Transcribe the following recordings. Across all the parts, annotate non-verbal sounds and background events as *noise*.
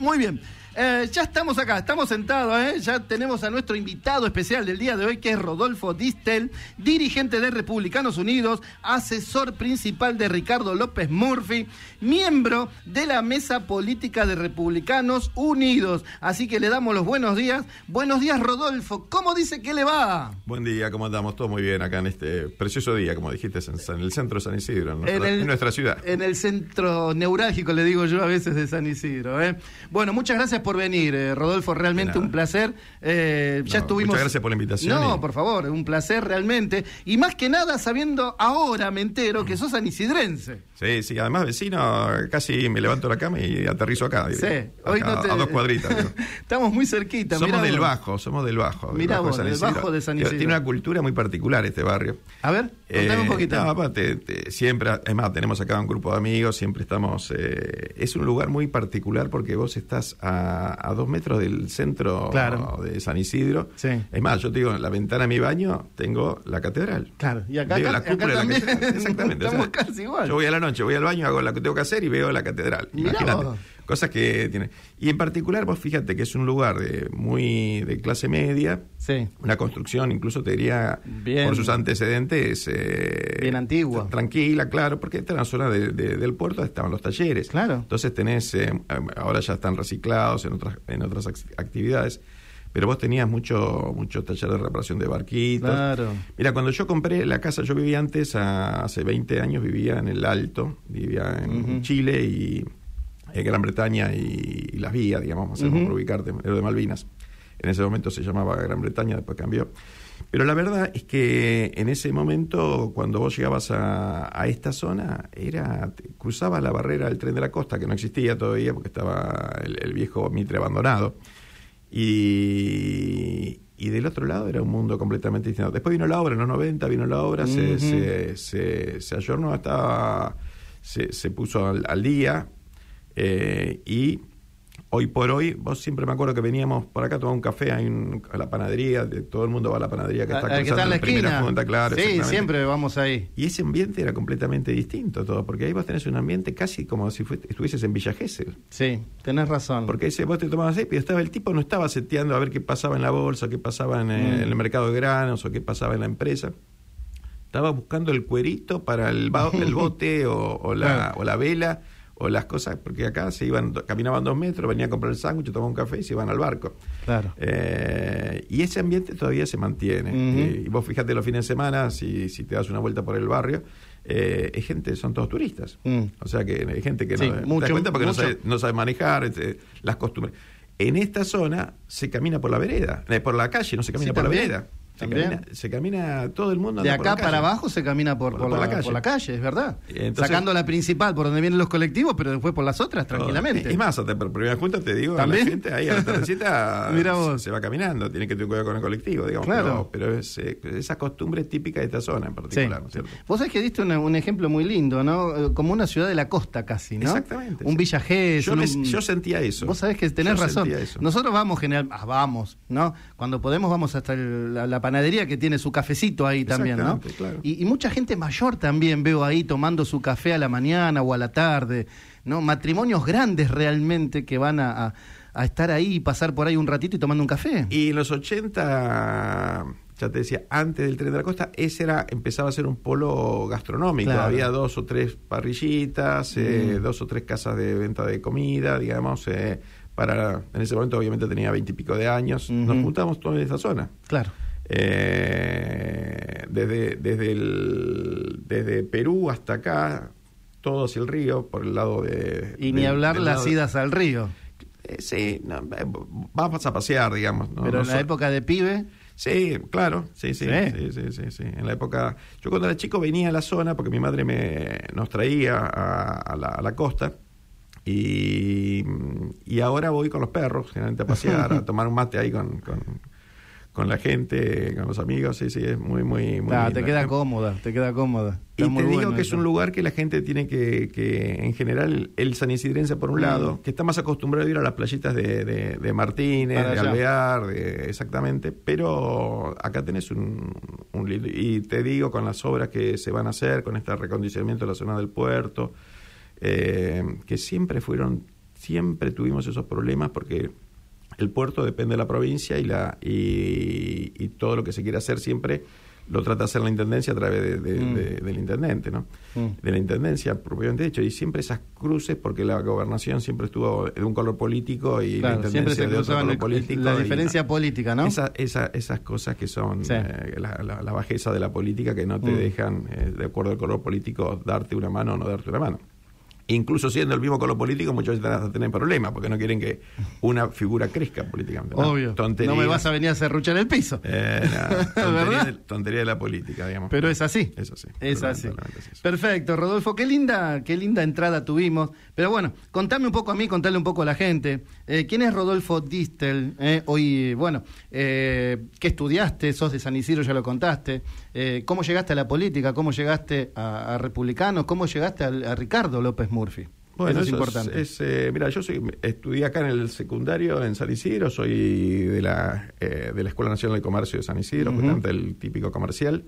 Muy bien. Eh, ya estamos acá, estamos sentados, ¿eh? ya tenemos a nuestro invitado especial del día de hoy, que es Rodolfo Distel, dirigente de Republicanos Unidos, asesor principal de Ricardo López Murphy, miembro de la Mesa Política de Republicanos Unidos. Así que le damos los buenos días. Buenos días, Rodolfo. ¿Cómo dice que le va? Buen día, ¿cómo andamos? Todo muy bien acá en este precioso día, como dijiste, en, el centro de San Isidro, en nuestra, en nuestra, ciudad. En el centro neurálgico, le digo yo a veces, de San Isidro. ¿eh? Bueno, muchas gracias por venir, eh, Rodolfo, realmente un placer. Eh, ya estuvimos. Muchas gracias por la invitación. No, por favor, un placer realmente. Y más que nada sabiendo ahora, me entero, que sos anisidrense. Sí, sí, además vecino, casi me levanto la cama y aterrizo acá. Sí, hoy no te... A dos cuadritas. *laughs* Estamos muy cerquita. Somos del Bajo, somos del Bajo. Mira vos, del Bajo de San Isidro. Tiene una cultura muy particular este barrio. A ver, contame un eh, poquito. No, aparte, siempre, es más, tenemos acá un grupo de amigos, siempre estamos... es un lugar muy particular porque vos estás a a, dos metros del centro de San Isidro. Es más, yo te digo, en la ventana de mi baño tengo la catedral. Claro, y acá, la también. Exactamente. *laughs* Estamos casi igual. Yo voy a la noche, voy al baño, hago lo que tengo que hacer y veo la catedral. Imagínate. Cosas que tiene. Y en particular, vos fíjate que es un lugar de muy de clase media. Sí. Una construcción, incluso te diría, por sus antecedentes. Eh, bien antigua. Tranquila, claro, porque esta era la zona del puerto, estaban los talleres. Claro. Entonces tenés, eh, ahora ya están reciclados en otras, en otras actividades pero vos tenías mucho mucho taller de reparación de barquitos. Claro. Mira, cuando yo compré la casa, yo vivía antes, hace 20 años, vivía en el Alto, vivía en Chile y eh, Gran Bretaña y, las vías, digamos, vamos por ubicarte, lo de Malvinas. En ese momento se llamaba Gran Bretaña, después cambió. Pero la verdad es que en ese momento, cuando vos llegabas a, esta zona, era cruzabas la barrera del tren de la costa, que no existía todavía porque estaba el, viejo Mitre abandonado. Y, y, del otro lado era un mundo completamente distinto. Después vino la obra, en los 90 vino la obra, se, se, se, se, ayornó, estaba, se, se puso al día, eh, y hoy por hoy, vos siempre me acuerdo que veníamos por acá a tomar un café a la panadería, de, todo el mundo va a la panadería que está, que está en la, esquina. Claro. Sí, siempre vamos ahí. Y ese ambiente era completamente distinto todo, porque ahí vos tenés un ambiente casi como si estuvieses en Villa Gesell. Sí, tenés razón. Porque ese, vos te tomabas ahí, pero estaba el tipo no estaba seteando a ver qué pasaba en la bolsa, qué pasaba en, el, mm. mercado de granos o qué pasaba en la empresa estaba buscando el cuerito para el, el *laughs* bote o, la, o la vela o las cosas, porque acá se iban, caminaban dos metros, venían a comprar el sándwich, tomaban un café y se iban al barco. Claro. Eh, y ese ambiente todavía se mantiene. y, vos fíjate los fines de semana, si, si te das una vuelta por el barrio, eh, es gente, son todos turistas. Mm. O sea que hay gente que no mucho, te cuenta porque no sabe, no sabe manejar este, las costumbres. En esta zona se camina por la vereda, eh, por la calle, no se camina por la vereda. Se camina, todo el mundo. De acá para abajo se camina por, por, la, calle. por la calle, es verdad. Sacando la principal por donde vienen los colectivos, pero después por las otras, tranquilamente. Es más, hasta por primera junta te digo, ¿También? la gente ahí a la *laughs* se va caminando, tiene que tener cuidado con el colectivo, digamos. Claro. Pero, es, eh, esa costumbre típica de esta zona en particular, ¿no cierto? Vos sabés que diste un ejemplo muy lindo, ¿no? Eh, como una ciudad de la costa casi, ¿no? Exactamente. Un Villa yo, yo, sentía eso. Vos sabés que tenés razón. Nosotros vamos general, ah, vamos, ¿no? Cuando podemos vamos hasta la panadería que tiene su cafecito ahí también, ¿no? Y, mucha gente mayor también veo ahí tomando su café a la mañana o a la tarde, ¿no? Matrimonios grandes realmente que van a, estar ahí y pasar por ahí un ratito y tomando un café. Y en los 80 ya te decía, antes del tren de la costa, ese era, empezaba a ser un polo gastronómico. Había dos o tres parrillitas, eh, mm. dos o tres casas de venta de comida, digamos. Eh, para En ese momento, obviamente, tenía veintipico de años. Nos juntamos todos en esa zona. Claro. Eh, desde, desde, el, desde Perú hasta acá, todo hacia el río, por el lado de... Y ni hablar las idas al río. Eh, sí, eh, vamos a pasear, digamos. Pero en la época de pibe... Sí, claro, sí sí, sí sí, sí, En la época... Yo cuando era chico venía a la zona porque mi madre me, nos traía a, la, costa. Y, y, ahora voy con los perros, generalmente a pasear, a *laughs* tomar un mate ahí con, con la gente, con los amigos, sí, sí, es muy, muy, muy te queda cómoda, te queda cómoda. y te digo que es un lugar que la gente tiene que, que en general, el San Isidrense por un mm. lado, que está más acostumbrado a ir a las playitas de, de, Martínez, de Alvear, exactamente, pero acá tenés un, un y te digo con las obras que se van a hacer, con este recondicionamiento de la zona del puerto, eh, que siempre fueron siempre tuvimos esos problemas porque el puerto depende de la provincia y, la, y, todo lo que se quiere hacer siempre lo trata de hacer la intendencia a través de, mm. del intendente, ¿no? Mm. De la intendencia, propiamente dicho, y siempre esas cruces, porque la gobernación siempre estuvo de un color político y la intendencia de otro color político. La diferencia política, ¿no? Esa, esa, esas cosas que son eh, la, bajeza de la política que no te mm. dejan, eh, de acuerdo al color político, darte una mano o no darte una mano incluso siendo el mismo color político, muchos veces van a tener problemas porque no quieren que una figura crezca políticamente. Obvio. No me vas a venir a serruchar el piso. Eh, *laughs* tontería, de, la política, digamos. Pero es así. Es así. Es así. Perfecto, Rodolfo. Qué linda, qué linda entrada tuvimos. Pero bueno, contame un poco a mí, contale un poco a la gente. Eh, ¿Quién es Rodolfo Distel? Eh, hoy, bueno, ¿qué estudiaste? ¿Sos de San Isidro? Ya lo contaste. ¿Cómo llegaste a la política? ¿Cómo llegaste a, Republicanos? ¿Cómo llegaste a, a Ricardo López Murphy? Bueno, eso es importante. Eh, mira, yo soy, estudié acá en el secundario en San Isidro, soy de la, eh, de la Escuela Nacional de Comercio de San Isidro, justamente el típico comercial.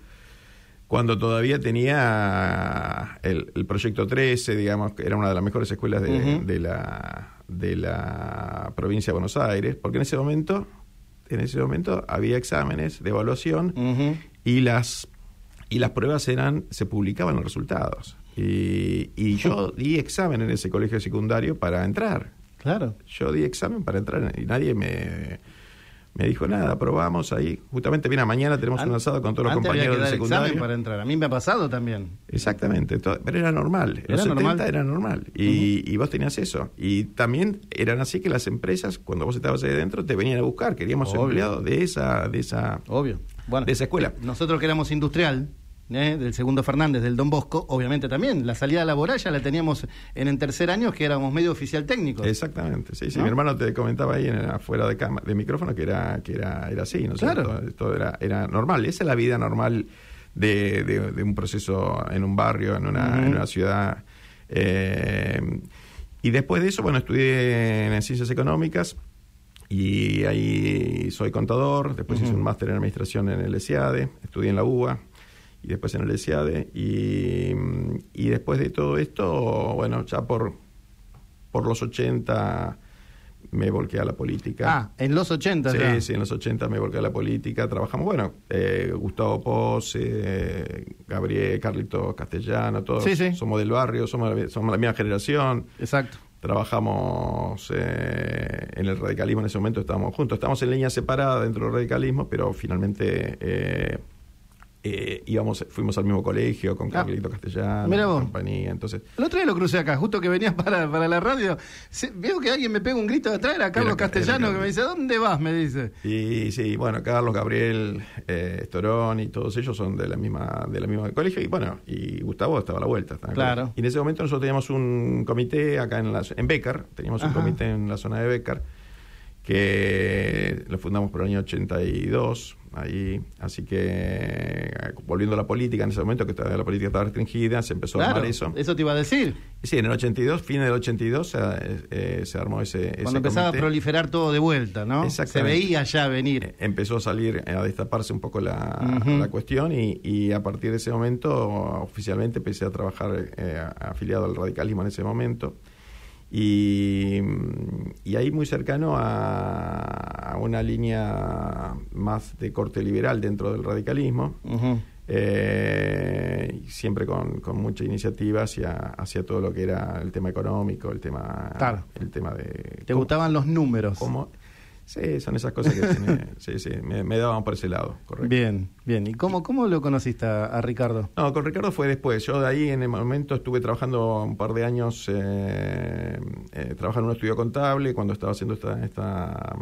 Cuando todavía tenía el, proyecto 13, digamos, que era una de las mejores escuelas de, la, de la provincia de Buenos Aires, porque en ese momento, en ese momento había exámenes de evaluación y las y las pruebas eran, se publicaban los resultados. Y, yo *laughs* di examen en ese colegio secundario para entrar. Claro. Yo di examen para entrar y nadie me, me dijo nada, probamos ahí. Justamente, mira, mañana tenemos un asado con todos los compañeros del secundario. para entrar. A mí me ha pasado también. Exactamente, pero era normal. En los normal? era normal. Y, vos tenías eso. Y también eran así que las empresas, cuando vos estabas ahí dentro, te venían a buscar. Queríamos empleados de esa, de esa, Obvio. Bueno, de esa escuela. Nosotros que éramos industrial, ¿eh? del segundo Fernández, del Don Bosco, obviamente también. La salida laboral ya la teníamos en el tercer año, que éramos medio oficial técnico. Exactamente, sí, sí. Mi hermano te comentaba ahí en, afuera de, de micrófono que era, que era, era así, ¿no claro. Esto era, era normal. Esa es la vida normal de, de, un proceso en un barrio, en una, en una ciudad. Eh, y después de eso, bueno, estudié en ciencias económicas y ahí soy contador, después hice un máster en administración en el ESIADE, estudié en la UBA, y después en el ESIADE. Y, y después de todo esto, bueno, ya por, por los 80 me volqué a la política. Ah, en los 80 Sí, sí, en los 80 me volqué a la política. Trabajamos, bueno, eh, Gustavo Pose, Gabriel, Carlito Castellano, todos somos del barrio, somos, somos la misma generación. Exacto. Trabajamos eh, en el radicalismo en ese momento, estábamos juntos. Estamos en línea separada dentro del radicalismo, pero finalmente eh, eh, íbamos, fuimos al mismo colegio con ah, Carlito Castellano, compañía. Entonces, el otro día lo crucé acá, justo que venías *laughs* para, para la radio. veo que alguien me pega un grito de atrás, era Carlos Castellano, que me dice, ¿dónde vas? Me dice. Y sí, bueno, Carlos, Gabriel, eh, Storón y todos ellos son de la misma de la misma colegio. Y bueno, y Gustavo estaba a la vuelta. Claro. Y en ese momento nosotros teníamos un comité acá en, la, en Becar, teníamos un comité en la zona de Becar, que lo fundamos por el año 82 ahí. Así que, volviendo a la política, en ese momento que la política estaba restringida, se empezó a armar eso. Eso te iba a decir. Sí, en el 82, fin del 82, eh, se armó ese. Cuando empezaba a proliferar todo de vuelta, ¿no? Se veía ya venir. Eh, empezó a salir, a destaparse un poco la, la cuestión y, y, a partir de ese momento, oficialmente empecé a trabajar eh, afiliado al radicalismo en ese momento. Y, y, ahí muy cercano a, una línea más de corte liberal dentro del radicalismo, eh, siempre con, con, mucha iniciativa hacia, hacia todo lo que era el tema económico, el tema, el tema de... ¿Te gustaban los números? Sí, son esas cosas que tiene, *laughs* sí, sí, me, daban por ese lado, correcto. Bien, bien. ¿Y cómo, cómo lo conociste a, Ricardo? No, con Ricardo fue después. Yo de ahí en el momento estuve trabajando un par de años, eh, eh trabajando en un estudio contable, cuando estaba haciendo esta, esta,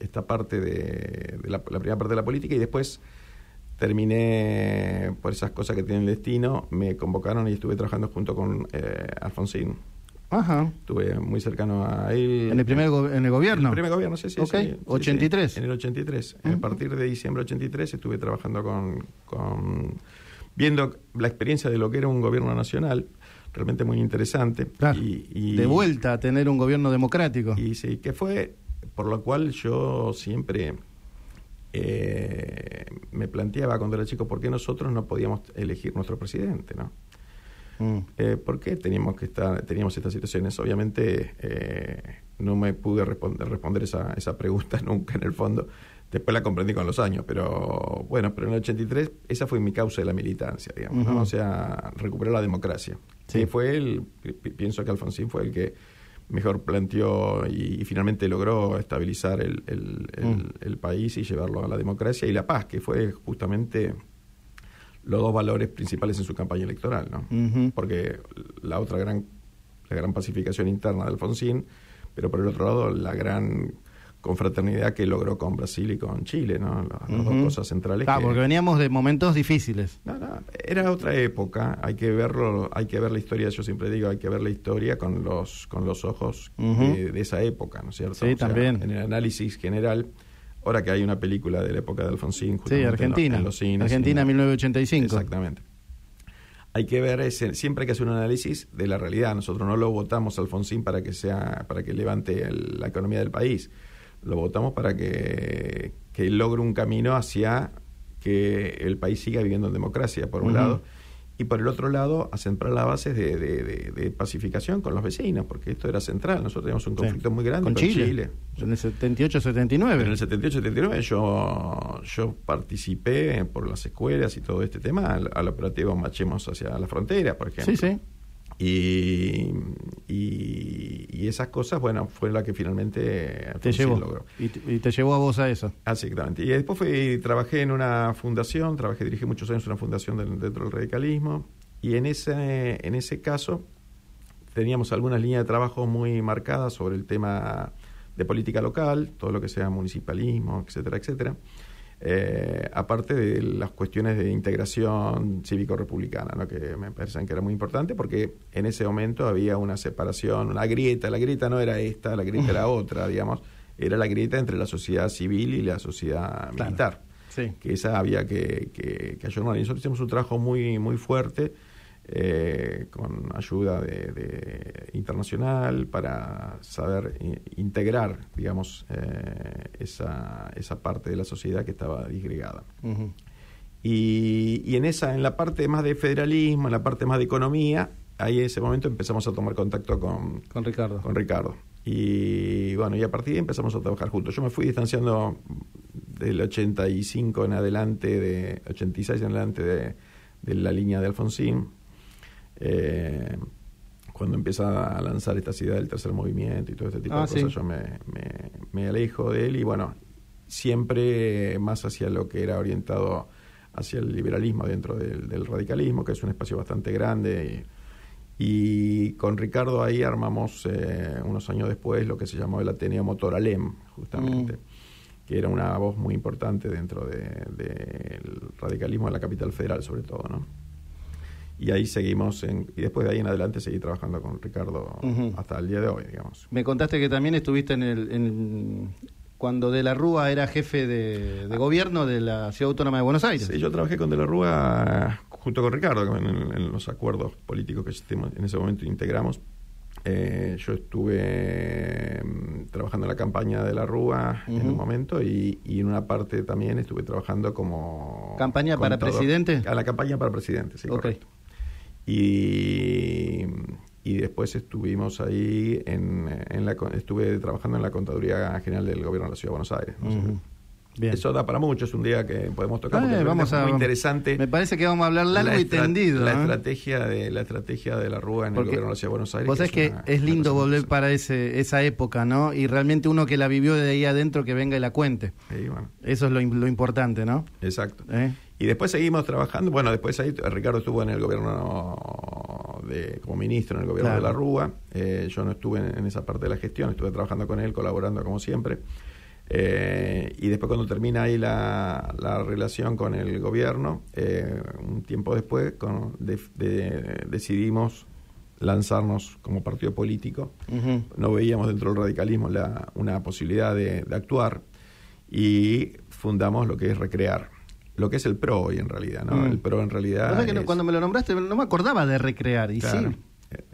esta parte de, la, primera parte de la política y después terminé por esas cosas que tienen el destino, me convocaron y estuve trabajando junto con eh, Alfonsín. Ajá. Estuve muy cercano a él. ¿En el primer en el gobierno? En el primer gobierno, sí, sí. sí, 83. en el 83. A partir de diciembre 83 estuve trabajando con, con. viendo la experiencia de lo que era un gobierno nacional, realmente muy interesante. Y, de vuelta a tener un gobierno democrático. Y sí, que fue por lo cual yo siempre eh, me planteaba cuando era chico por qué nosotros no podíamos elegir nuestro presidente, ¿no? Mm. Eh, ¿Por qué teníamos, que estar, teníamos estas situaciones? Obviamente eh, no me pude responder, responder esa, esa pregunta *laughs* nunca en el fondo. Después la comprendí con los años, pero bueno, pero en el 83 esa fue mi causa de la militancia, digamos, ¿no? O sea, recuperar la democracia. Sí. fue el, pienso que Alfonsín fue el que mejor planteó y, finalmente logró estabilizar el, mm. el, país y llevarlo a la democracia y la paz, que fue justamente los dos valores principales en su campaña electoral, ¿no? Porque la otra gran, la gran pacificación interna de Alfonsín, pero por el otro lado la gran confraternidad que logró con Brasil y con Chile, ¿no? Las, dos cosas centrales. Ah, porque veníamos de momentos difíciles. No, no, era otra época, hay que verlo, hay que ver la historia, yo siempre digo, hay que ver la historia con los, con los ojos de, esa época, ¿no es cierto? Sí, también. En el análisis general, ahora que hay una película de la época de Alfonsín, sí, Argentina, Argentina 1985. Exactamente hay que ver ese, siempre hay que hacer un análisis de la realidad. Nosotros no lo votamos a Alfonsín para que sea, para que levante la economía del país lo votamos para que, que logre un camino hacia que el país siga viviendo en democracia, por un lado, y por el otro lado, a centrar las bases de, de, pacificación con los vecinos, porque esto era central. Nosotros teníamos un conflicto muy grande con, Chile. En el 78-79. En el 78-79 yo, yo participé por las escuelas y todo este tema al, al operativo Machemos hacia la frontera, por ejemplo. Sí, sí. Y, y, esas cosas, bueno, fue la que finalmente te llevó. logró. Y, te llevó a vos a eso. Exactamente. Y después fui, trabajé en una fundación, trabajé, dirigí muchos años en una fundación dentro del radicalismo. Y en ese, en ese caso teníamos algunas líneas de trabajo muy marcadas sobre el tema de política local, todo lo que sea municipalismo, etcétera, etcétera. Eh, aparte de las cuestiones de integración cívico-republicana, ¿no? que me parecen que era muy importante, porque en ese momento había una separación, una grieta, la grieta no era esta, la grieta era *laughs* otra, digamos, era la grieta entre la sociedad civil y la sociedad militar, que esa había que, que, que ayudar. Y nosotros hicimos un trabajo muy, muy fuerte eh, con ayuda de, internacional para saber integrar, digamos, eh, esa, esa parte de la sociedad que estaba disgregada. y, y, en esa, en la parte más de federalismo, en la parte más de economía, ahí en ese momento empezamos a tomar contacto con, con Ricardo. Con Ricardo. Y bueno, y a partir de ahí empezamos a trabajar juntos. Yo me fui distanciando del 85 en adelante, de 86 en adelante de, de la línea de Alfonsín eh, cuando empieza a lanzar esta idea del tercer movimiento y todo este tipo de ah, cosas, yo me, me, alejo de él y bueno, siempre más hacia lo que era orientado hacia el liberalismo dentro del, radicalismo, que es un espacio bastante grande. Y, con Ricardo ahí armamos eh, unos años después lo que se llamó el Ateneo Motor Alem, justamente, mm. que era una voz muy importante dentro del radicalismo de la capital federal, sobre todo, ¿no? Y ahí seguimos, en, y después de ahí en adelante seguí trabajando con Ricardo hasta el día de hoy, digamos. Me contaste que también estuviste en el... cuando De la Rúa era jefe de, gobierno de la Ciudad Autónoma de Buenos Aires. Sí, yo trabajé con De la Rúa junto con Ricardo en, los acuerdos políticos que en ese momento integramos. Eh, yo estuve mm, trabajando en la campaña de la Rúa en un momento y, en una parte también estuve trabajando como... ¿Campaña para presidente? A la campaña para presidente, sí, correcto. Y, y después estuvimos ahí, en, en la, estuve trabajando en la Contaduría General del Gobierno de la Ciudad de Buenos Aires. Eso da para mucho, es un día que podemos tocar porque vamos a, muy interesante. Me parece que vamos a hablar largo y tendido. La estrategia de la estrategia de la Rúa en el gobierno de la Ciudad de Buenos Aires. Vos sabés que es, lindo volver para ese, esa época, ¿no? Y realmente uno que la vivió de ahí adentro que venga y la cuente. Eso es lo, lo importante, ¿no? Exacto. ¿Eh? Y después seguimos trabajando. Bueno, después ahí Ricardo estuvo en el gobierno de, como ministro en el gobierno de la Rúa. Eh, yo no estuve en, esa parte de la gestión, estuve trabajando con él, colaborando como siempre. Eh, y después cuando termina ahí la, la relación con el gobierno, eh, un tiempo después con, decidimos lanzarnos como partido político. No veíamos dentro del radicalismo la, una posibilidad de, actuar y fundamos lo que es Recrear. Lo que es el PRO hoy en realidad, ¿no? Mm. El PRO en realidad. cuando me lo nombraste no me acordaba de Recrear, y sí.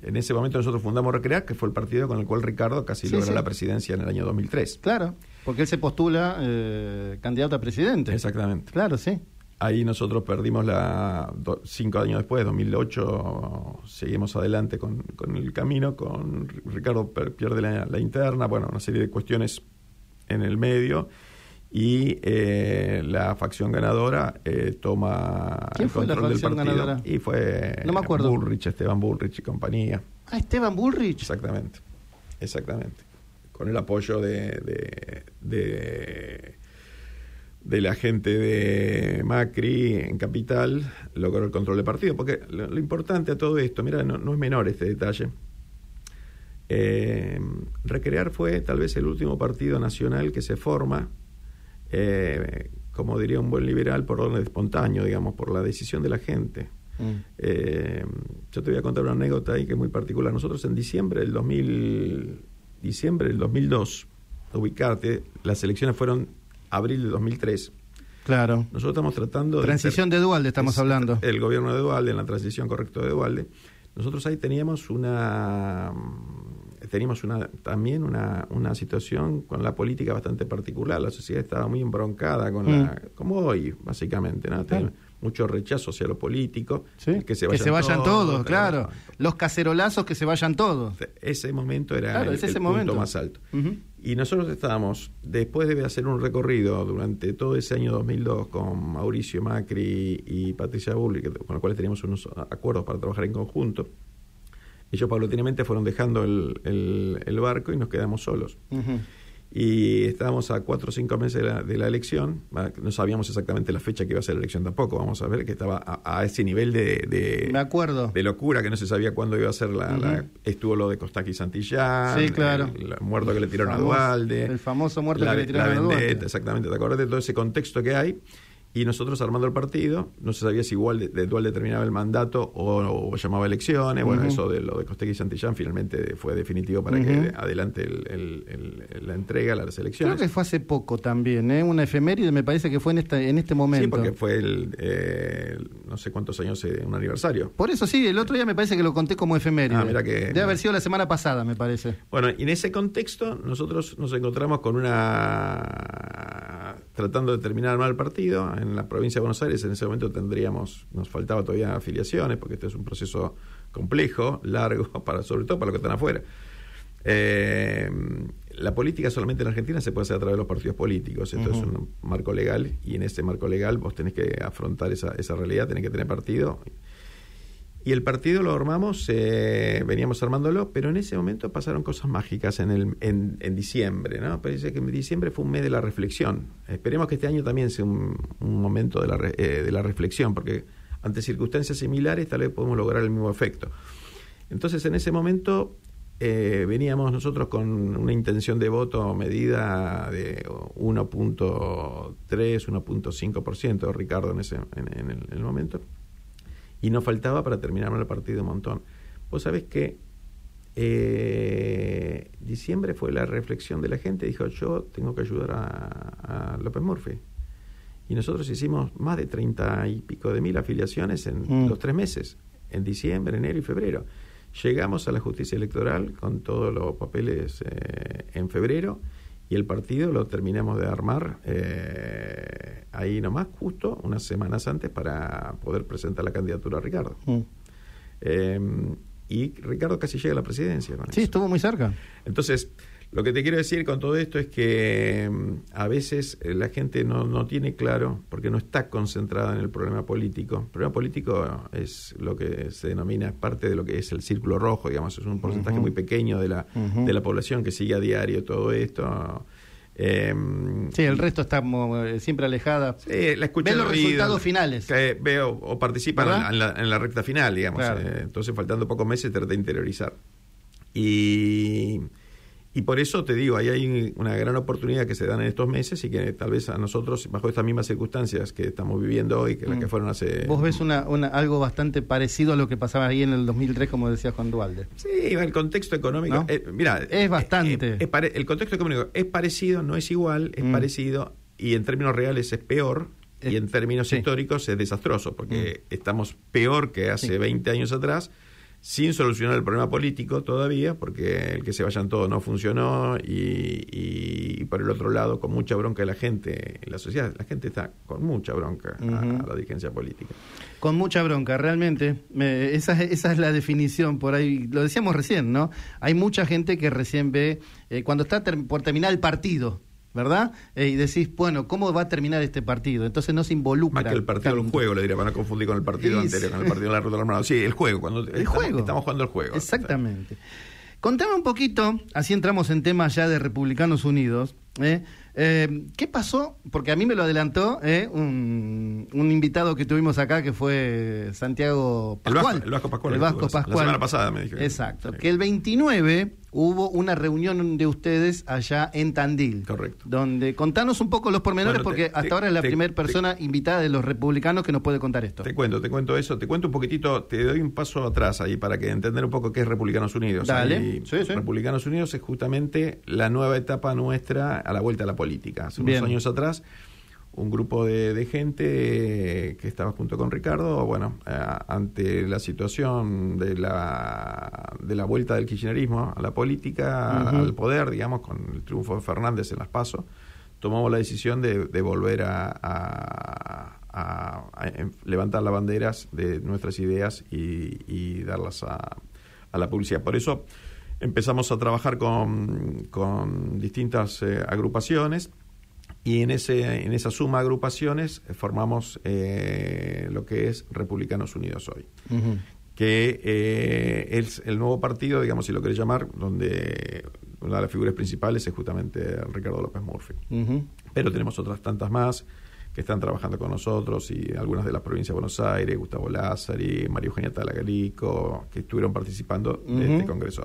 En ese momento nosotros fundamos Recrear, que fue el partido con el cual Ricardo casi logró la presidencia en el año 2003. Claro, porque él se postula eh, candidato a presidente. Exactamente. Claro, sí. Ahí nosotros perdimos la cinco años después, 2008, seguimos adelante con, con el camino, con Ricardo pierde la, interna, bueno, una serie de cuestiones en el medio y eh, la facción ganadora eh, toma el control del partido y fue no me acuerdo. Bullrich, Esteban Bullrich y compañía. Ah, Esteban Bullrich. Exactamente, exactamente. Con el apoyo de, de de la gente de Macri en Capital logró el control del partido. Porque lo, importante a todo esto, mira, no, es menor este detalle. Eh, Recrear fue tal vez el último partido nacional que se forma, eh, como diría un buen liberal, por orden espontáneo, digamos, por la decisión de la gente. Mm. Eh, yo te voy a contar una anécdota ahí que es muy particular. Nosotros en diciembre del 2000, diciembre del 2002, ubicarte, las elecciones fueron abril de 2003. Claro. Nosotros estamos tratando de... Transición de Dualde estamos hablando. El gobierno de Dualde, en la transición correcta de Dualde. Nosotros ahí teníamos una teníamos una, también una, una situación con la política bastante particular. La sociedad estaba muy embroncada con la, mm. como hoy, básicamente, ¿no? mucho rechazo hacia lo político, que se vayan, todos, claro. Los cacerolazos que se vayan todos. Ese momento era el, ese punto más alto. Y nosotros estábamos, después de hacer un recorrido durante todo ese año 2002 con Mauricio Macri y Patricia Bulli, con los cuales teníamos unos acuerdos para trabajar en conjunto, ellos paulatinamente fueron dejando el, el, barco y nos quedamos solos y estábamos a cuatro o cinco meses de la, elección, no sabíamos exactamente la fecha que iba a ser la elección tampoco, vamos a ver que estaba a, ese nivel de, de, acuerdo. de locura que no se sabía cuándo iba a ser la... estuvo lo de Costaki Santillán, sí, claro. el, muerto que le tiraron a Dualde, el famoso muerto que le tiraron a Dualde. Exactamente, ¿te acuerdas de todo ese contexto que hay? Y nosotros armando el partido, no se sabía si igual de, Dual determinaba el mandato o, llamaba elecciones. Bueno, eso de lo de Costegui y Santillán finalmente fue definitivo para que adelante la entrega a las elecciones. Creo que fue hace poco también, ¿eh? una efeméride me parece que fue en, esta, en este momento. Sí, porque fue el, eh, no sé cuántos años, eh, un aniversario. Por eso sí, el otro día me parece que lo conté como efeméride. Ah, mira que, Debe haber sido la semana pasada, me parece. Bueno, y en ese contexto nosotros nos encontramos con una... tratando de terminar mal el partido en la provincia de Buenos Aires en ese momento tendríamos, nos faltaba todavía afiliaciones, porque este es un proceso complejo, *laughs* largo, para, sobre todo para los que están afuera. Eh, la política solamente en Argentina se puede hacer a través de los partidos políticos. Esto es un marco legal y en ese marco legal vos tenés que afrontar esa, esa realidad, tenés que tener partido y el partido lo armamos, eh, veníamos armándolo, pero en ese momento pasaron cosas mágicas en, el, en, en, diciembre, ¿no? Parece que en diciembre fue un mes de la reflexión. Esperemos que este año también sea un, momento de la, eh, de la reflexión, porque ante circunstancias similares tal vez podemos lograr el mismo efecto. Entonces, en ese momento eh, veníamos nosotros con una intención de voto medida de 1.3, 1.5%, Ricardo, en, ese, en, el, en el momento y nos faltaba para terminar el partido un montón. Vos sabés que eh, diciembre fue la reflexión de la gente, dijo yo tengo que ayudar a, López Murphy. Y nosotros hicimos más de treinta y pico de mil afiliaciones en mm. los tres meses, en diciembre, enero y febrero. Llegamos a la justicia electoral con todos los papeles eh, en febrero y el partido lo terminamos de armar eh, ahí nomás, justo unas semanas antes para poder presentar la candidatura a Ricardo. Mm. Eh, y Ricardo casi llega a la presidencia. sí, estuvo muy cerca. Entonces, lo que te quiero decir con todo esto es que mm, a veces eh, la gente no, no, tiene claro, porque no está concentrada en el problema político. El problema político es lo que se denomina, es parte de lo que es el círculo rojo, digamos, es un porcentaje muy pequeño de la, de la población que sigue a diario todo esto. Em, sí, el resto está eh, siempre alejada. Sí, la escucha Ve los resultados finales. veo o participa en la, en la, recta final, digamos. Eh, entonces, faltando pocos meses, trata de interiorizar. Y y por eso te digo, ahí hay una gran oportunidad que se dan en estos meses y que tal vez a nosotros, bajo estas mismas circunstancias que estamos viviendo hoy, que las que mm. fueron hace... Vos ves una, algo bastante parecido a lo que pasaba ahí en el 2003, como decía Juan Dualde. Sí, el contexto económico... Eh, mira, es bastante... Eh, el contexto económico es parecido, no es igual, es mm. parecido y en términos reales es peor y en términos históricos es desastroso, porque mm. estamos peor que hace 20 años atrás sin solucionar el problema político todavía, porque el que se vayan todos no funcionó y, por el otro lado, con mucha bronca de la gente, en la sociedad, la gente está con mucha bronca a, la dirigencia política. Con mucha bronca, realmente. esa, esa es la definición, por ahí, lo decíamos recién, ¿no? Hay mucha gente que recién ve, eh, cuando está por terminar el partido, ¿verdad? Eh, y decís, bueno, ¿cómo va a terminar este partido? Entonces no se involucra. Más que el partido del juego, le diría, van a confundir con el partido anterior, con el partido de la Ruta de Sí, el juego, cuando el estamos, juego. estamos jugando el juego. Exactamente. Contame un poquito, así entramos en temas ya de Republicanos Unidos. ¿eh? Eh, ¿Qué pasó? Porque a mí me lo adelantó eh, un, invitado que tuvimos acá que fue Santiago Pascual. El Vasco, Pascual. El Vasco Pascual. La semana pasada me dijo. Exacto. Que el 29 hubo una reunión de ustedes allá en Tandil. Correcto. Donde contanos un poco los pormenores, porque hasta ahora es la primera persona invitada de los republicanos que nos puede contar esto. Te cuento, te cuento eso. Te cuento un poquitito, te doy un paso atrás ahí para que entender un poco qué es Republicanos Unidos. Dale. Republicanos Unidos es justamente la nueva etapa nuestra a la vuelta a la política. Hace unos años atrás un grupo de, gente que estaba junto con Ricardo, bueno, eh, ante la situación de la, de la vuelta del kirchnerismo a la política, al poder, digamos, con el triunfo de Fernández en las PASO, tomamos la decisión de, volver a, levantar las banderas de nuestras ideas y, darlas a, la publicidad. Por eso empezamos a trabajar con, con distintas eh, agrupaciones y en, ese, en esa suma de agrupaciones eh, formamos eh, lo que es Republicanos Unidos hoy. Que eh, es el nuevo partido, digamos, si lo querés llamar, donde una de las figuras principales es justamente Ricardo López Murphy. Pero tenemos otras tantas más que están trabajando con nosotros y algunas de las provincias de Buenos Aires, Gustavo Lázari, María Eugenia Talagarico, que estuvieron participando de este congreso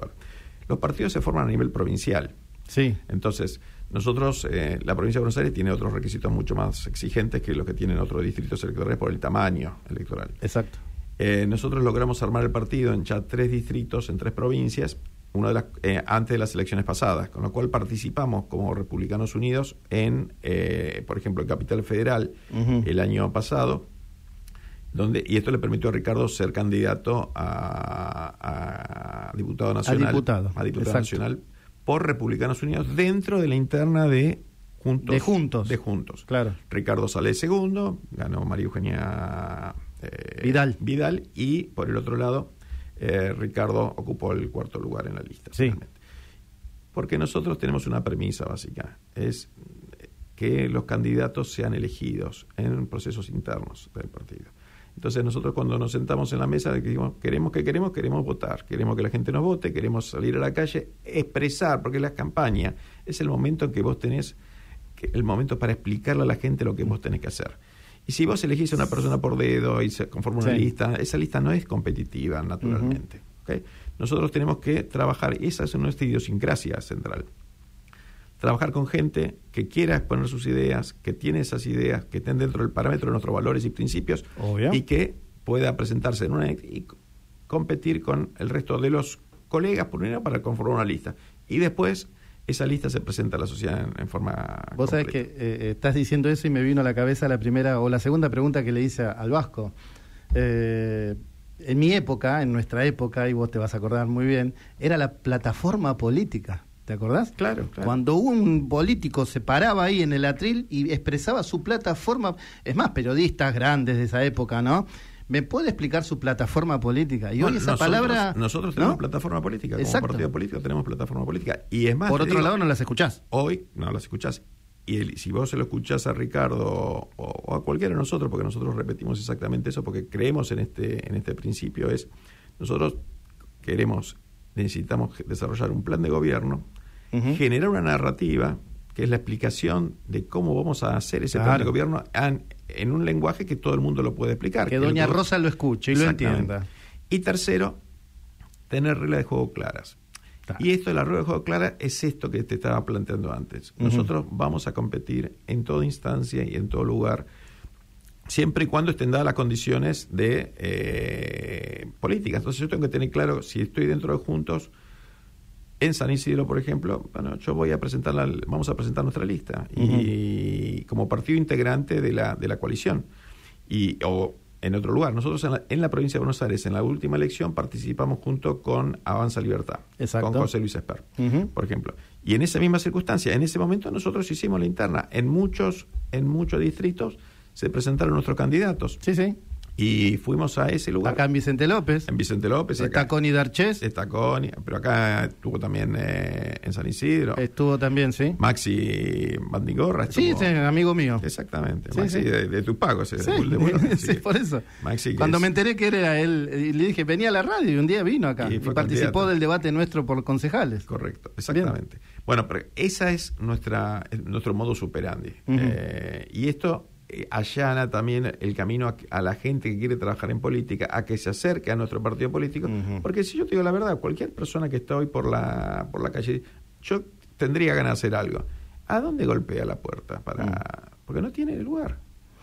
Los partidos se forman a nivel provincial. Sí. Entonces, nosotros, eh, la provincia de Buenos Aires tiene otros requisitos mucho más exigentes que los que tienen otros distritos electorales por el tamaño electoral. Exacto. Eh, nosotros logramos armar el partido en ya tres distritos, en tres provincias, una de las, eh, antes de las elecciones pasadas, con lo cual participamos como Republicanos Unidos en, por ejemplo, en Capital Federal el año pasado, donde y esto le permitió a Ricardo ser candidato a, diputado nacional. A diputado. A diputado nacional por Republicanos Unidos dentro de la interna de Juntos. De Juntos. De Juntos. Claro. Ricardo sale segundo, ganó María Eugenia eh, Vidal. Vidal y por el otro lado eh, Ricardo ocupó el cuarto lugar en la lista. Sí. Porque nosotros tenemos una premisa básica, es que los candidatos sean elegidos en procesos internos del partido. Entonces nosotros cuando nos sentamos en la mesa decimos, queremos que queremos, queremos votar, queremos que la gente nos vote, queremos salir a la calle, expresar, porque la campaña es el momento en que vos tenés, el momento para explicarle a la gente lo que vos tenés que hacer. Y si vos elegís a una persona por dedo y se conforma una lista, esa lista no es competitiva naturalmente. Nosotros tenemos que trabajar, esa es nuestra idiosincrasia central trabajar con gente que quiera exponer sus ideas, que tiene esas ideas, que estén dentro del parámetro de nuestros valores y principios y que pueda presentarse en una y competir con el resto de los colegas primero para conformar una lista y después esa lista se presenta a la sociedad en, forma Vos sabés que eh, estás diciendo eso y me vino a la cabeza la primera o la segunda pregunta que le hice al Vasco. Eh, en mi época, en nuestra época, y vos te vas a acordar muy bien, era la plataforma política. ¿Te acordás? Claro, Cuando un político se paraba ahí en el atril y expresaba su plataforma, es más, periodistas grandes de esa época, ¿no? ¿Me puede explicar su plataforma política? Y hoy esa palabra. Nosotros tenemos plataforma política. Como partido político tenemos plataforma política. Y es más. Por otro lado, no las escuchás. Hoy no las escuchás. Y si vos se lo escuchás a Ricardo o, a cualquiera de nosotros, porque nosotros repetimos exactamente eso, porque creemos en este, en este principio, es nosotros queremos, necesitamos desarrollar un plan de gobierno generar una narrativa que es la explicación de cómo vamos a hacer ese plan de gobierno en, un lenguaje que todo el mundo lo puede explicar. Que, doña Rosa lo escuche y lo entienda. Y tercero, tener reglas de juego claras. Y esto de la regla de juego clara es esto que te estaba planteando antes. Nosotros vamos a competir en toda instancia y en todo lugar, siempre y cuando estén dadas las condiciones de eh, políticas. Entonces yo tengo que tener claro, si estoy dentro de Juntos, en San Isidro, por ejemplo, bueno, yo voy a presentar la, vamos a presentar nuestra lista y como partido integrante de la, de la coalición. Y, o en otro lugar. Nosotros en la, provincia de Buenos Aires, en la última elección, participamos junto con Avanza Libertad, con José Luis Esper, por ejemplo. Y en esa misma circunstancia, en ese momento nosotros hicimos la interna. En muchos, en muchos distritos se presentaron nuestros candidatos. Sí, sí. Y fuimos a ese lugar. Acá en Vicente López. En Vicente López. Está Connie Darches. Está Connie, pero acá estuvo también eh, en San Isidro. Estuvo también, sí. Maxi Bandigorra. Sí, sí, amigo mío. Exactamente. Maxi De, tu pago, sí, *laughs* sí, por eso. Maxi, Cuando me enteré que era él, y le dije, venía a la radio y un día vino acá. Y, participó del debate nuestro por concejales. Correcto, exactamente. Bueno, pero esa es nuestra nuestro modo superandi. eh, y esto eh, allana también el camino a, la gente que quiere trabajar en política a que se acerque a nuestro partido político. Porque si yo te digo la verdad, cualquier persona que está hoy por la, por la calle, yo tendría ganas de hacer algo. ¿A dónde golpea la puerta? para mm. Porque no tiene lugar.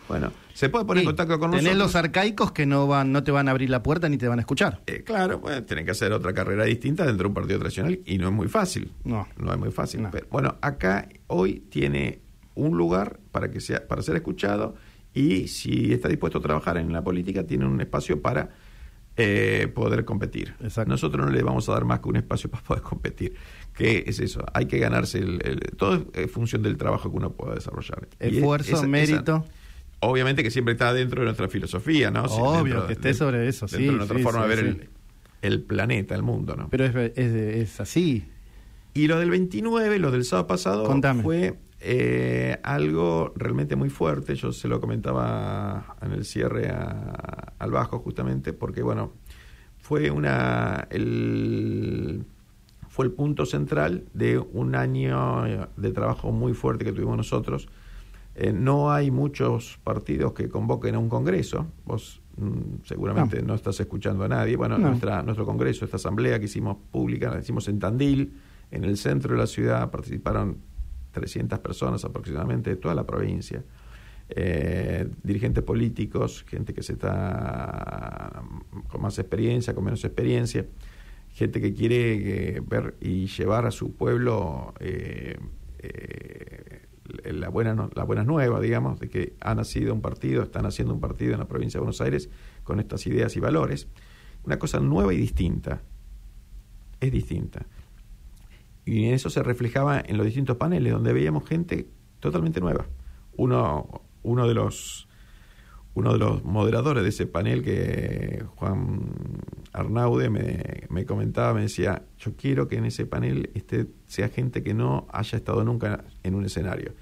Bueno, se puede poner en contacto con nosotros. Tenés los arcaicos que no van, no te van a abrir la puerta ni te van a escuchar. Eh, claro, bueno, tienen que hacer otra carrera distinta dentro de un partido tradicional y no es muy fácil. No. No es muy fácil. bueno, acá hoy tiene un lugar para, que sea, para ser escuchado y si está dispuesto a trabajar en la política, tiene un espacio para eh, poder competir. Nosotros no le vamos a dar más que un espacio *laughs* para poder competir. ¿Qué es eso? Hay que ganarse el, todo es función del trabajo que uno pueda desarrollar. Esfuerzo, mérito. obviamente que siempre está dentro de nuestra filosofía, ¿no? Obvio, que esté sobre eso, sí. de nuestra forma de ver el, planeta, el mundo, ¿no? Pero es, es, así. Y lo del 29, lo del sábado pasado, fue eh, algo realmente muy fuerte, yo se lo comentaba en el cierre al bajo justamente, porque bueno, fue una el, fue el punto central de un año de trabajo muy fuerte que tuvimos nosotros. Eh, no hay muchos partidos que convoquen a un congreso. Vos mm, seguramente no. estás escuchando a nadie. Bueno, nuestra, nuestro congreso, esta asamblea que hicimos pública, la hicimos en Tandil, en el centro de la ciudad, participaron 300 personas aproximadamente de toda la provincia. Eh, dirigentes políticos, gente que se está con más experiencia, con menos experiencia, gente que quiere eh, ver y llevar a su pueblo eh, la, buena, la buena nueva, digamos, de que ha nacido un partido, están haciendo un partido en la provincia de Buenos Aires con estas ideas y valores. Una cosa nueva y distinta. Es distinta. Y eso se reflejaba en los distintos paneles, donde veíamos gente totalmente nueva. Uno, uno de los uno de los moderadores de ese panel que Juan Arnaude me, me, comentaba, me decía, yo quiero que en ese panel esté, sea gente que no haya estado nunca en un escenario.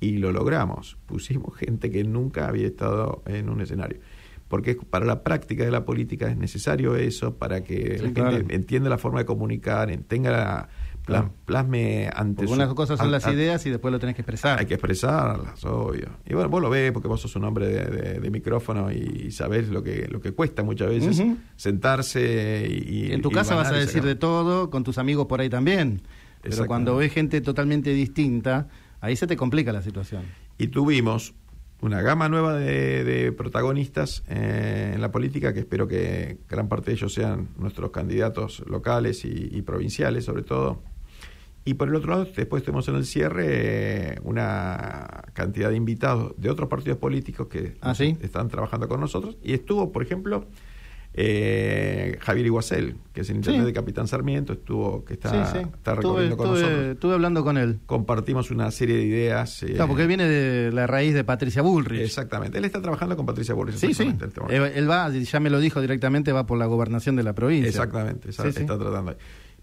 Y lo logramos, pusimos gente que nunca había estado en un escenario. Porque para la práctica de la política es necesario eso, para que la gente entienda la forma de comunicar, tenga la, plasme ante porque unas cosas son las ideas y después lo tenés que expresar. Hay que expresarlas, obvio. Y bueno, vos lo ves porque vos sos un hombre de, micrófono y sabés lo que, lo que cuesta muchas veces sentarse y... En tu casa vas a decir de todo, con tus amigos por ahí también. Pero cuando ves gente totalmente distinta, ahí se te complica la situación. Y tuvimos una gama nueva de, protagonistas eh, en la política que espero que gran parte de ellos sean nuestros candidatos locales y provinciales sobre todo y por el otro lado, después tenemos en el cierre una cantidad de invitados de otros partidos políticos que ¿Ah, están trabajando con nosotros. Y estuvo, por ejemplo, eh, Javier Iguacel, que es el intendente de Capitán Sarmiento, estuvo, que está, está recorriendo con nosotros. Estuve hablando con él. Compartimos una serie de ideas. Eh, claro, porque él viene de la raíz de Patricia Bullrich. Exactamente. Él está trabajando con Patricia Bullrich. Sí, sí. Él, va, ya me lo dijo directamente, va por la gobernación de la provincia. Exactamente, está, está tratando.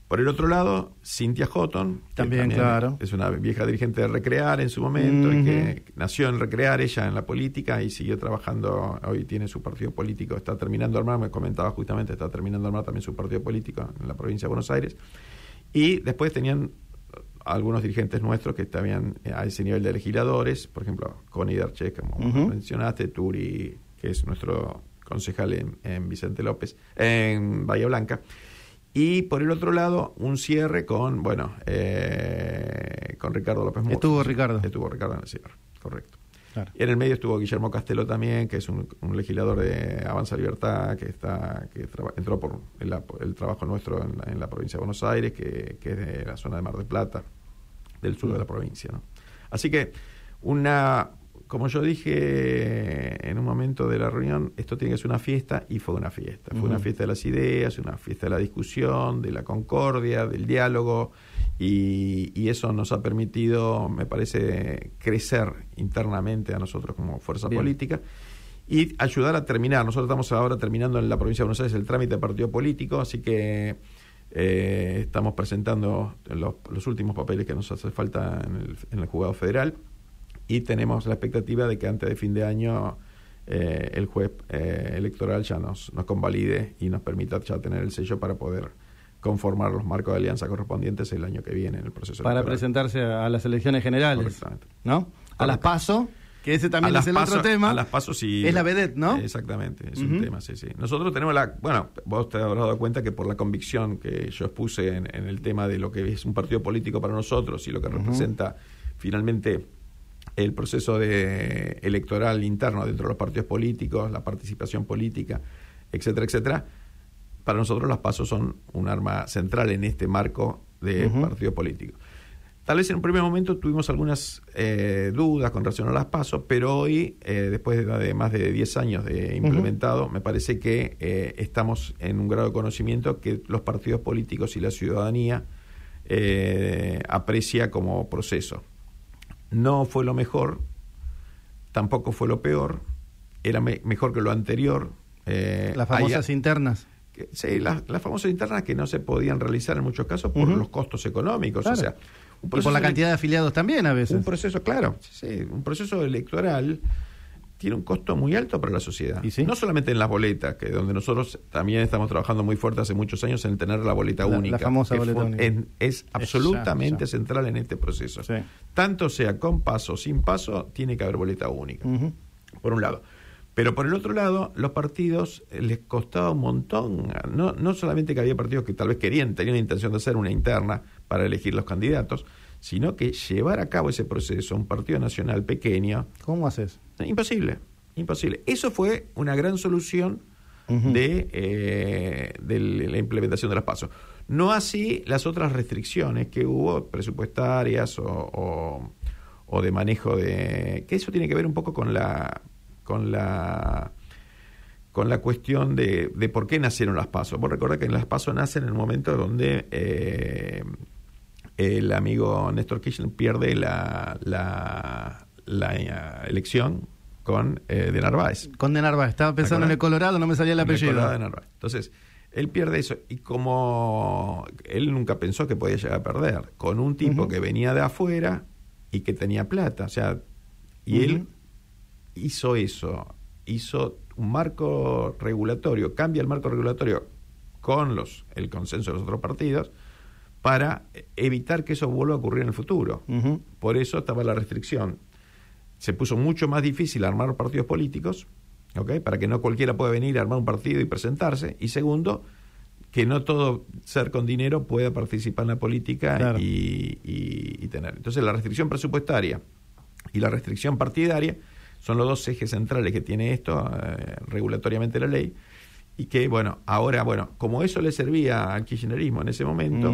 Por el otro lado, Cintia Houghton, también, claro. es una vieja dirigente de Recrear en su momento, que nació en Recrear ella en la política y siguió trabajando, hoy tiene su partido político, está terminando de armar, me comentaba justamente, está terminando de armar también su partido político en la provincia de Buenos Aires. Y después tenían algunos dirigentes nuestros que estaban a ese nivel de legisladores, por ejemplo, Connie Darche, como mencionaste, Turi, que es nuestro concejal en, en Vicente López, en Bahía Blanca. Y por el otro lado, un cierre con, bueno, eh, con Ricardo López Murcia. Estuvo Ricardo. Estuvo Ricardo en el cierre, correcto. Y en el medio estuvo Guillermo Castelo también, que es un, legislador de Avanza Libertad, que está que entró por el, trabajo nuestro en la, provincia de Buenos Aires, que, que, es de la zona de Mar del Plata, del sur de la mm. provincia. ¿no? Así que una como yo dije en un momento de la reunión, esto tiene que ser una fiesta y fue una fiesta. Fue una fiesta de las ideas, una fiesta de la discusión, de la concordia, del diálogo y, eso nos ha permitido, me parece, crecer internamente a nosotros como fuerza política y ayudar a terminar. Nosotros estamos ahora terminando en la provincia de Buenos Aires el trámite de partido político, así que eh, estamos presentando los, últimos papeles que nos hace falta en el, en el juzgado federal y tenemos la expectativa de que antes de fin de año eh, el juez eh, electoral ya nos, nos convalide y nos permita ya tener el sello para poder conformar los marcos de alianza correspondientes el año que viene en el proceso para presentarse a las elecciones generales ¿no? a las PASO que ese también es el otro tema. a las PASO sí. Es la vedette ¿no? exactamente es un tema sí sí. Nosotros tenemos la bueno vos te habrás dado cuenta que por la convicción que yo expuse en, el tema de lo que es un partido político para nosotros y lo que representa finalmente el proceso de electoral interno dentro de los partidos políticos, la participación política, etcétera, etcétera, para nosotros las pasos son un arma central en este marco de partido político. Tal vez en un primer momento tuvimos algunas eh, dudas con relación a las pasos, pero hoy, eh, después de, más de 10 años de implementado, me parece que eh, estamos en un grado de conocimiento que los partidos políticos y la ciudadanía aprecia como proceso. No fue lo mejor, tampoco fue lo peor, era mejor que lo anterior. Eh, las famosas internas. sí, las, famosas internas que no se podían realizar en muchos casos por los costos económicos. O sea, y por la cantidad de afiliados también a veces. Un proceso, claro, sí, un proceso electoral tiene un costo muy alto para la sociedad. No solamente en las boletas, que donde nosotros también estamos trabajando muy fuerte hace muchos años en tener la boleta única. La famosa boleta única. es absolutamente central en este proceso. Tanto sea con paso o sin paso, tiene que haber boleta única. Por un lado. Pero por el otro lado, los partidos eh, les costaba un montón. No, no solamente que había partidos que tal vez querían, tenían la intención de hacer una interna para elegir los candidatos, sino que llevar a cabo ese proceso, un partido nacional pequeño. ¿Cómo haces? Imposible, imposible. Eso fue una gran solución de, eh, de, la implementación de los pasos. No así las otras restricciones que hubo, presupuestarias o, o, de manejo de... que eso tiene que ver un poco con la... con la con la cuestión de, de por qué nacieron las pasos. Vos recordás que en las pasos nacen en el momento donde eh, el amigo Néstor Kirchner pierde la, la, la eh, elección con eh, De Narváez. Con De Narváez. Estaba pensando en el Colorado, no me salía el apellido. de Narváez. Entonces, él pierde eso. Y como él nunca pensó que podía llegar a perder, con un tipo que venía de afuera y que tenía plata. O sea, y él hizo eso. Hizo un marco regulatorio, cambia el marco regulatorio con los el consenso de los otros partidos para evitar que eso vuelva a ocurrir en el futuro. Por eso estaba la restricción. Se puso mucho más difícil armar partidos políticos, ¿okay? para que no cualquiera pueda venir a armar un partido y presentarse. Y segundo, que no todo ser con dinero pueda participar en la política y, tener. Entonces la restricción presupuestaria y la restricción partidaria son los dos ejes centrales que tiene esto, eh, regulatoriamente la ley, y que, bueno, ahora, bueno, como eso le servía al kirchnerismo en ese momento,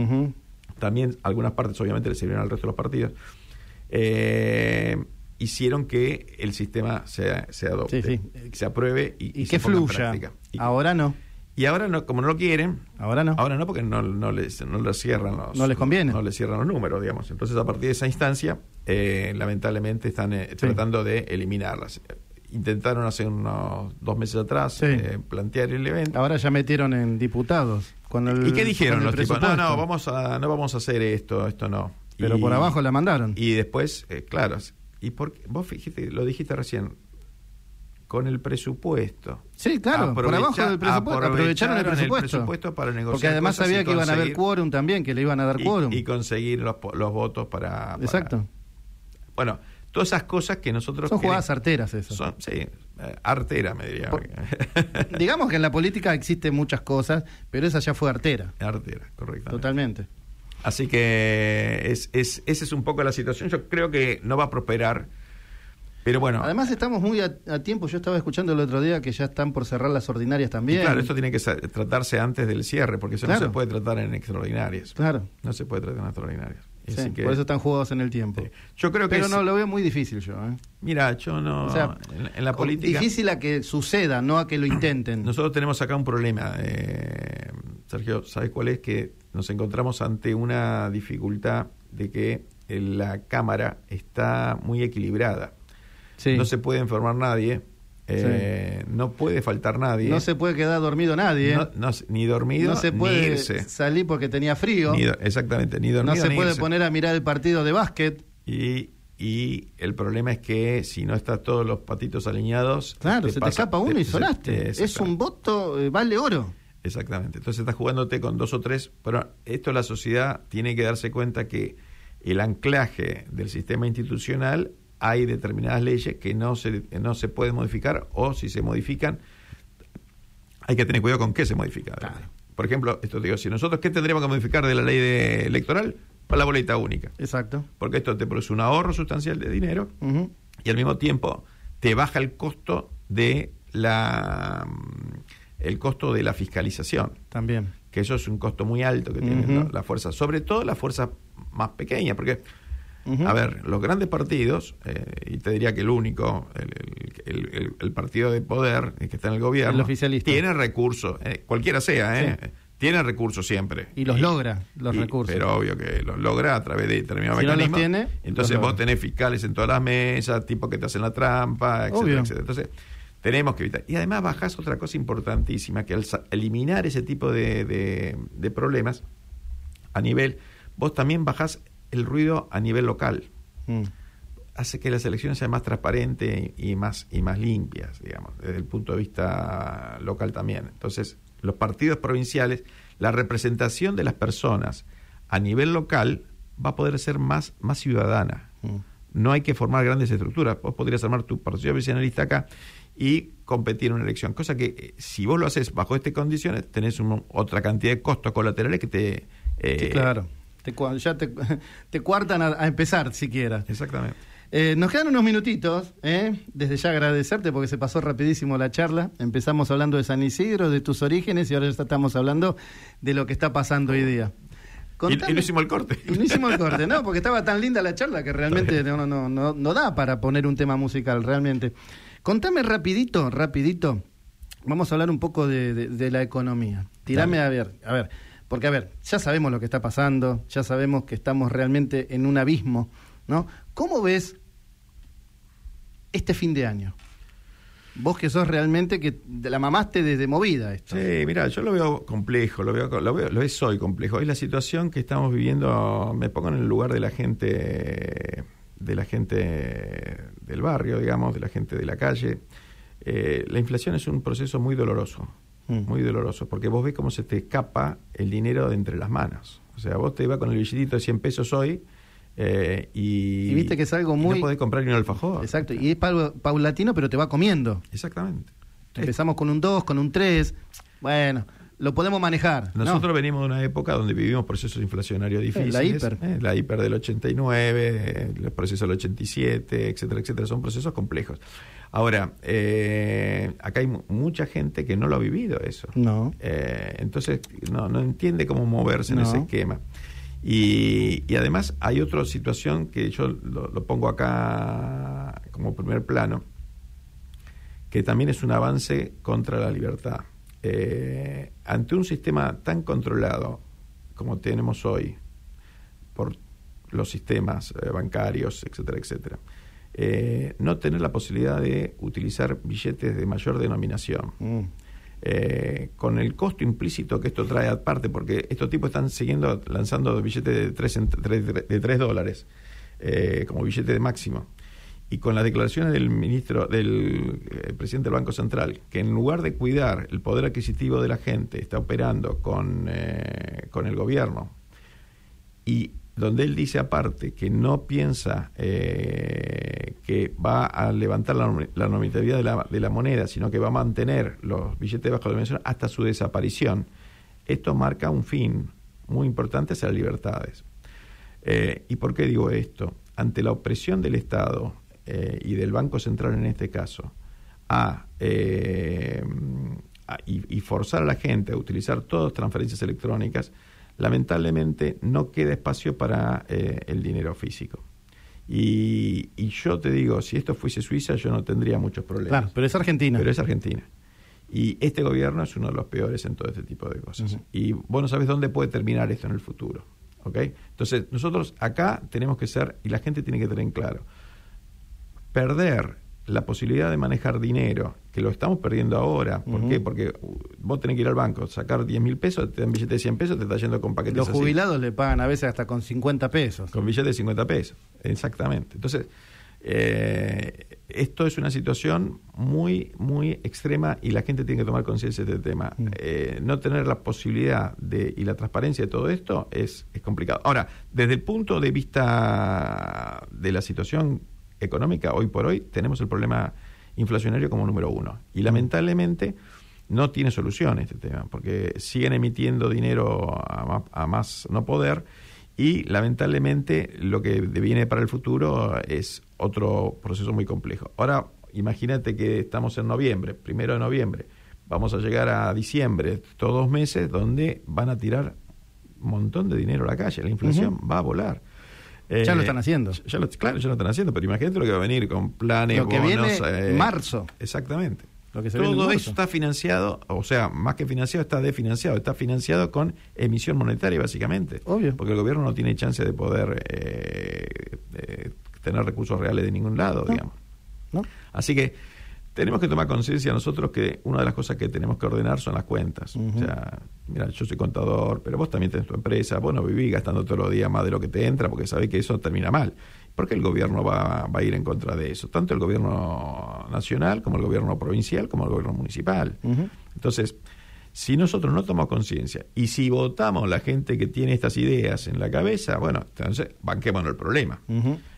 también algunas partes obviamente le sirvieron al resto de los partidos, eh, hicieron que el sistema se, se adopte, se apruebe y, que fluya. ahora no. Y ahora no, como no lo quieren, ahora no. Ahora no porque no, no les no les cierran los no les conviene. No les cierran los números, digamos. Entonces, a partir de esa instancia, eh, lamentablemente están eh, tratando de eliminarlas intentaron hace unos dos meses atrás eh, plantear el evento. Ahora ya metieron en diputados. ¿Y qué dijeron los tipos? No, no, vamos a, no vamos a hacer esto, esto no. Pero por abajo la mandaron. Y después, eh, claro, y por, vos fíjate, lo dijiste recién, con el presupuesto. Sí, claro, por abajo del presupuesto. Aprovecharon el presupuesto. para negociar. Porque además sabía que iban a haber quórum también, que le iban a dar quórum. Y, conseguir los, los votos para, Exacto. Bueno, todas esas cosas que nosotros... Son jugadas arteras eso. Son, sí, eh, artera me diría. *laughs* digamos que en la política existen muchas cosas, pero esa ya fue artera. Artera, correcto. Totalmente. Así que es, es, esa es un poco la situación. Yo creo que no va a prosperar. Pero bueno. Además estamos muy a, tiempo. Yo estaba escuchando el otro día que ya están por cerrar las ordinarias también. claro, esto tiene que tratarse antes del cierre, porque eso no se puede tratar en extraordinarias. Claro. No se puede tratar en extraordinarias. Sí, por eso están jugados en el tiempo. Yo creo que Pero no, lo veo muy difícil yo. ¿eh? Mira, yo no... O sea, en, la política... Difícil a que suceda, no a que lo intenten. *clears throat* Nosotros tenemos acá un problema, eh, Sergio, ¿sabes cuál es? Que nos encontramos ante una dificultad de que la Cámara está muy equilibrada. No se puede enfermar nadie, eh, no puede faltar nadie. No se puede quedar dormido nadie. ni dormido. No se puede salir porque tenía frío. exactamente, ni dormido. No se puede poner a mirar el partido de básquet. Y, y, el problema es que si no están todos los patitos alineados. Claro, se te escapa uno y sonaste. es un voto, eh, vale oro. Exactamente. Entonces estás jugándote con dos o tres. Pero esto la sociedad tiene que darse cuenta que el anclaje del sistema institucional hay determinadas leyes que no se, no se pueden modificar o si se modifican, hay que tener cuidado con qué se modifica. Por ejemplo, esto digo, si nosotros, ¿qué tendríamos que modificar de la ley electoral? Para la boleta única. Exacto. Porque esto te produce un ahorro sustancial de dinero y al mismo tiempo te baja el costo de la el costo de la fiscalización. También. Que eso es un costo muy alto que tiene la fuerza, sobre todo la fuerza más pequeña, porque a ver, los grandes partidos, eh, y te diría que el único, el, partido de poder que está en el gobierno, oficialista. tiene recursos, eh, cualquiera sea, ¿eh? Tiene recursos siempre. Y los logra, los recursos. Pero obvio que los logra a través de determinados si mecanismos. tiene, entonces vos tenés fiscales en todas las mesas, tipos que te hacen la trampa, etcétera, etcétera. Entonces, tenemos que evitar. Y además bajás otra cosa importantísima, que al eliminar ese tipo de, de problemas a nivel, vos también bajás el ruido a nivel local. Mm. Hace que las elecciones sean más transparentes y más, y más limpias, digamos, desde el punto de vista local también. Entonces, los partidos provinciales, la representación de las personas a nivel local va a poder ser más, más ciudadana. Mm. No hay que formar grandes estructuras. Vos podrías armar tu partido vecinalista acá y competir en una elección. Cosa que eh, si vos lo haces bajo estas condiciones, tenés otra cantidad de costos colaterales que te... Eh, claro te, ya te, *laughs* te cuartan a, empezar siquiera. Exactamente. Eh, nos quedan unos minutitos, ¿eh? desde ya agradecerte porque se pasó rapidísimo la charla. Empezamos hablando de San Isidro, de tus orígenes y ahora ya estamos hablando de lo que está pasando hoy día. y, no hicimos el corte. Y no hicimos el corte, no, porque estaba tan linda la charla que realmente no, no, no, no da para poner un tema musical, realmente. Contame rapidito, rapidito. Vamos a hablar un poco de, de, la economía. Tirame a ver, a ver. Porque, a ver, ya sabemos lo que está pasando, ya sabemos que estamos realmente en un abismo, ¿no? ¿Cómo ves este fin de año? Vos que sos realmente que la mamaste desde movida esto. Sí, mira, yo lo veo complejo, lo veo, lo veo, lo es hoy complejo. Hoy la situación que estamos viviendo, me pongo en el lugar de la gente, de la gente del barrio, digamos, de la gente de la calle. Eh, la inflación es un proceso muy doloroso. Muy doloroso, porque vos ves cómo se te escapa el dinero de entre las manos. O sea, vos te ibas con el billetito de 100 pesos hoy eh, y, y, viste que es algo muy... no podés comprar ni un alfajor. Exacto, y es paulatino, pero te va comiendo. Exactamente. Empezamos con un 2, con un 3, bueno, lo podemos manejar. Nosotros venimos de una época donde vivimos procesos inflacionarios difíciles. la hiper. Eh, la hiper del 89, el proceso del 87, etcétera, etcétera. Son procesos complejos. Ahora, eh, acá hay mucha gente que no lo ha vivido eso. No. Eh, entonces, no, no entiende cómo moverse en ese esquema. Y, y, además hay otra situación que yo lo, lo pongo acá como primer plano, que también es un avance contra la libertad. Eh, ante un sistema tan controlado como tenemos hoy por los sistemas eh, bancarios, etcétera, etcétera, eh, no tener la posibilidad de utilizar billetes de mayor denominación. Mm. con el costo implícito que esto trae aparte, porque estos tipos están siguiendo lanzando billetes de 3, de 3 dólares como billete de máximo y con las declaraciones del ministro, del eh, presidente del Banco Central, que en lugar de cuidar el poder adquisitivo de la gente, está operando con, eh, con el gobierno, y donde él dice aparte que no piensa eh, que va a levantar la, la normatividad de la, de la, moneda, sino que va a mantener los billetes bajo dimensión hasta su desaparición, esto marca un fin muy importante hacia las libertades. ¿Y por qué digo esto? Ante la opresión del Estado, eh, y del Banco Central en este caso eh, a, y, forzar a la gente a utilizar todas transferencias electrónicas, lamentablemente no queda espacio para eh, el dinero físico. Y, y, yo te digo, si esto fuese Suiza, yo no tendría muchos problemas. Claro, pero es Argentina. Pero es Argentina. Y este gobierno es uno de los peores en todo este tipo de cosas. Y vos no sabes dónde puede terminar esto en el futuro. ¿ok? Entonces, nosotros acá tenemos que ser, y la gente tiene que tener en claro, perder la posibilidad de manejar dinero, que lo estamos perdiendo ahora. ¿Por qué? Porque vos tenés que ir al banco, sacar 10 mil pesos, te dan billete de 100 pesos, te está yendo con paquetes Los jubilados le pagan a veces hasta con 50 pesos. Con billete de 50 pesos, exactamente. Entonces, eh, esto es una situación muy, muy extrema y la gente tiene que tomar conciencia de este tema. Mm. Eh, no tener la posibilidad de, y la transparencia de todo esto es, es complicado. Ahora, desde el punto de vista de la situación económica, hoy por hoy tenemos el problema inflacionario como número uno. Y lamentablemente no tiene solución este tema, porque siguen emitiendo dinero a, más no poder y lamentablemente lo que viene para el futuro es otro proceso muy complejo. Ahora, imagínate que estamos en noviembre, primero de noviembre, vamos a llegar a diciembre, todos dos meses, donde van a tirar un montón de dinero a la calle, la inflación va a volar. Ya lo están haciendo. Ya claro, ya lo están haciendo, pero imagínate lo que va a venir con planes, lo que viene eh, marzo. Exactamente. Todo eso está financiado, o sea, más que financiado, está desfinanciado. Está financiado con emisión monetaria, básicamente. Obvio. Porque el gobierno no tiene chance de poder eh, eh, tener recursos reales de ningún lado, digamos. ¿No? Así que tenemos que tomar conciencia nosotros que una de las cosas que tenemos que ordenar son las cuentas. O sea, mira, yo soy contador, pero vos también tenés tu empresa, vos no vivís gastando todos los días más de lo que te entra porque sabés que eso termina mal. ¿Por qué el gobierno va, va, a ir en contra de eso? Tanto el gobierno nacional como el gobierno provincial como el gobierno municipal. Entonces, si nosotros no tomamos conciencia y si votamos la gente que tiene estas ideas en la cabeza, bueno, entonces banquémonos el problema.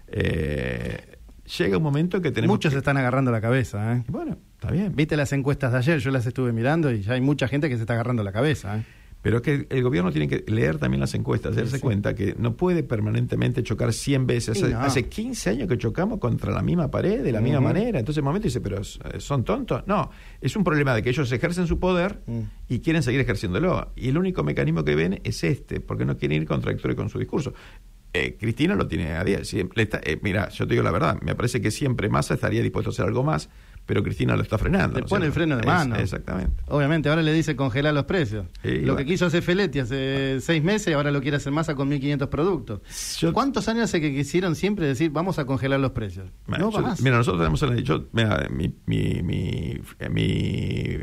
Eh, llega un momento que tenemos. Muchos se están agarrando la cabeza, ¿eh? Bueno, está bien. Viste las encuestas de ayer, yo las estuve mirando y ya hay mucha gente que se está agarrando la cabeza, ¿eh? Pero es que el gobierno tiene que leer también las encuestas, darse cuenta que no puede permanentemente chocar 100 veces. Hace, 15 años que chocamos contra la misma pared, de la misma manera. Entonces, en un momento dice, ¿pero son tontos? No, es un problema de que ellos ejercen su poder mm. y quieren seguir ejerciéndolo. Y el único mecanismo que ven es este, porque no quieren ir contradictorio con su discurso. Eh, Cristina lo tiene a día. Siempre eh, mira, yo te digo la verdad, me parece que siempre Massa estaría dispuesto a hacer algo más pero Cristina lo está frenando. Le pone el freno de mano. exactamente. Obviamente, ahora le dice congelar los precios. lo que quiso hacer Feletti hace seis meses, ahora lo quiere hacer Massa con 1.500 productos. ¿Cuántos años hace que quisieron siempre decir vamos a congelar los precios? no Mira, nosotros tenemos... Yo, mira, mi, mi, mi, mi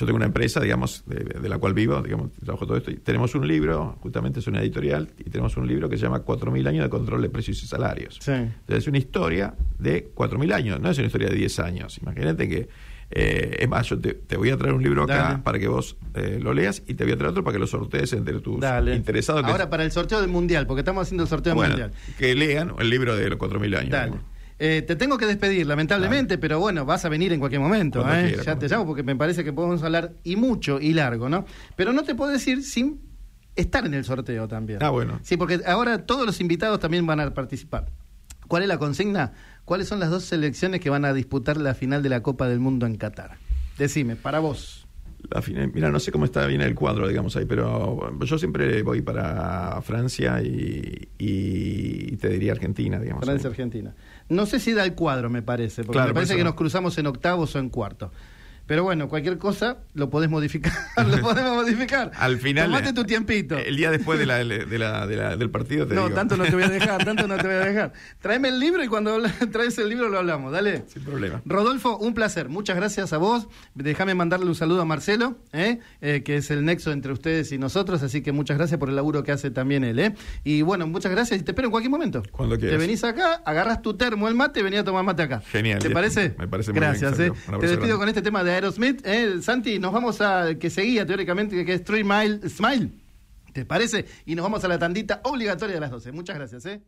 yo tengo una empresa, digamos, de, la cual vivo, digamos, trabajo todo esto, y tenemos un libro, justamente es una editorial, y tenemos un libro que se llama 4.000 años de control de precios y salarios. Entonces es una historia de 4.000 años, no es una historia de 10 años. Imagínate que, eh, es más, yo te, voy a traer un libro acá para que vos eh, lo leas y te voy a traer otro para que lo sortees entre tus interesados. Ahora, para el sorteo del Mundial, porque estamos haciendo el sorteo del Mundial. Que lean el libro de los 4.000 años. Dale. Eh, te tengo que despedir, lamentablemente, pero bueno, vas a venir en cualquier momento. ¿eh? ya te llamo porque me parece que podemos hablar y mucho y largo, ¿no? Pero no te puedo decir sin estar en el sorteo también. Ah, bueno. Sí, porque ahora todos los invitados también van a participar. ¿Cuál es la consigna? ¿Cuáles son las dos selecciones que van a disputar la final de la Copa del Mundo en Qatar? Decime, para vos. La final, mira, no sé cómo está bien el cuadro, digamos ahí, pero yo siempre voy para Francia y, y te diría Argentina, digamos. Francia-Argentina. No sé si da el cuadro, me parece, porque me parece que nos cruzamos en octavos o en cuartos. Pero bueno, cualquier cosa lo podés modificar. *laughs* lo podemos *laughs* modificar. Al final. Tomate tu tiempito. El día después de la, de la, del partido te No, tanto no te voy a *laughs* dejar, tanto no te voy a dejar. Tráeme el libro y cuando traes el libro lo hablamos, dale. Sin problema. Rodolfo, un placer. Muchas gracias a vos. Déjame mandarle un saludo a Marcelo, ¿eh? Eh, que es el nexo entre ustedes y nosotros. Así que muchas gracias por el laburo que hace también él. ¿eh? Y bueno, muchas gracias y te espero en cualquier momento. Cuando quieras. Te venís acá, agarras tu termo, el mate y venís a tomar mate acá. Genial. ¿Te parece? Me parece muy gracias, bien. Gracias. Te despido con este tema de Aerosmith. ¿eh? Santi, nos vamos a que seguía teóricamente, que es Three Mile Smile. ¿Te parece? Y nos vamos a la tandita obligatoria de las 12. Muchas gracias, ¿eh?